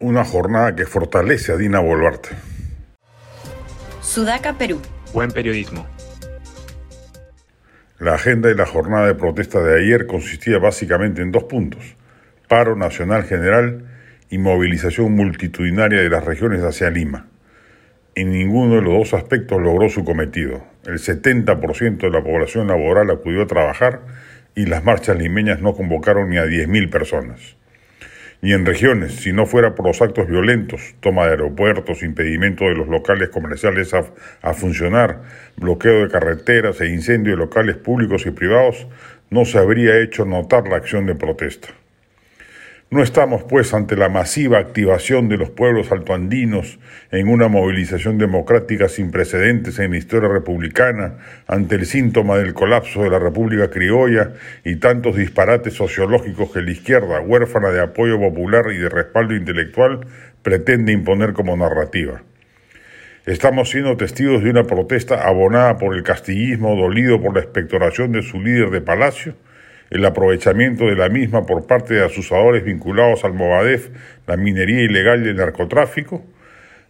una jornada que fortalece a Dina Boluarte. Sudaca, Perú. Buen periodismo. La agenda de la jornada de protesta de ayer consistía básicamente en dos puntos, paro nacional general y movilización multitudinaria de las regiones hacia Lima. En ninguno de los dos aspectos logró su cometido. El 70% de la población laboral acudió a trabajar y las marchas limeñas no convocaron ni a 10.000 personas ni en regiones, si no fuera por los actos violentos, toma de aeropuertos, impedimento de los locales comerciales a, funcionar, bloqueo de carreteras e incendio de locales públicos y privados, no se habría hecho notar la acción de protesta. No estamos, pues, ante la masiva activación de los pueblos altoandinos en una movilización democrática sin precedentes en la historia republicana, ante el síntoma del colapso de la República Criolla y tantos disparates sociológicos que la izquierda, huérfana de apoyo popular y de respaldo intelectual, pretende imponer como narrativa. Estamos siendo testigos de una protesta abonada por el castillismo dolido por la expectoración de su líder de palacio, el aprovechamiento de la misma por parte de asusadores vinculados al Movadef, la minería ilegal y el narcotráfico,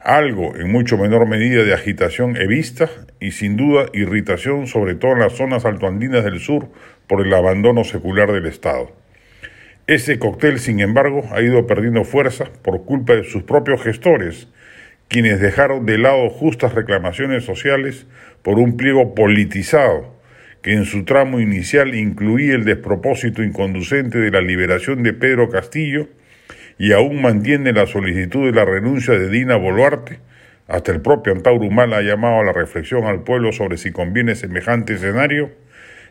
algo en mucho menor medida de agitación evista y sin duda irritación sobre todo en las zonas altoandinas del sur por el abandono secular del Estado. Ese cóctel, sin embargo, ha ido perdiendo fuerza por culpa de sus propios gestores, quienes dejaron de lado justas reclamaciones sociales por un pliego politizado que en su tramo inicial incluía el despropósito inconducente de la liberación de Pedro Castillo y aún mantiene la solicitud de la renuncia de Dina Boluarte, hasta el propio Antauro Humala ha llamado a la reflexión al pueblo sobre si conviene semejante escenario,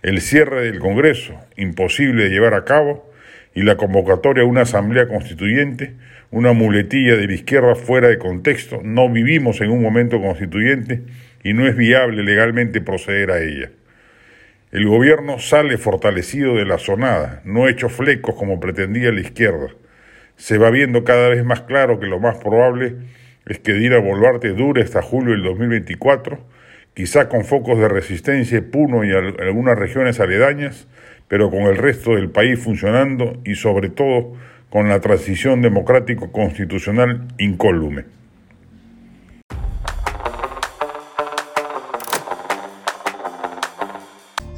el cierre del Congreso, imposible de llevar a cabo, y la convocatoria a una asamblea constituyente, una muletilla de la izquierda fuera de contexto, no vivimos en un momento constituyente y no es viable legalmente proceder a ella. El gobierno sale fortalecido de la sonada, no hecho flecos como pretendía la izquierda. Se va viendo cada vez más claro que lo más probable es que Dina Boluarte dure hasta julio del 2024, quizá con focos de resistencia Puno y algunas regiones aledañas, pero con el resto del país funcionando y sobre todo con la transición democrático-constitucional incólume.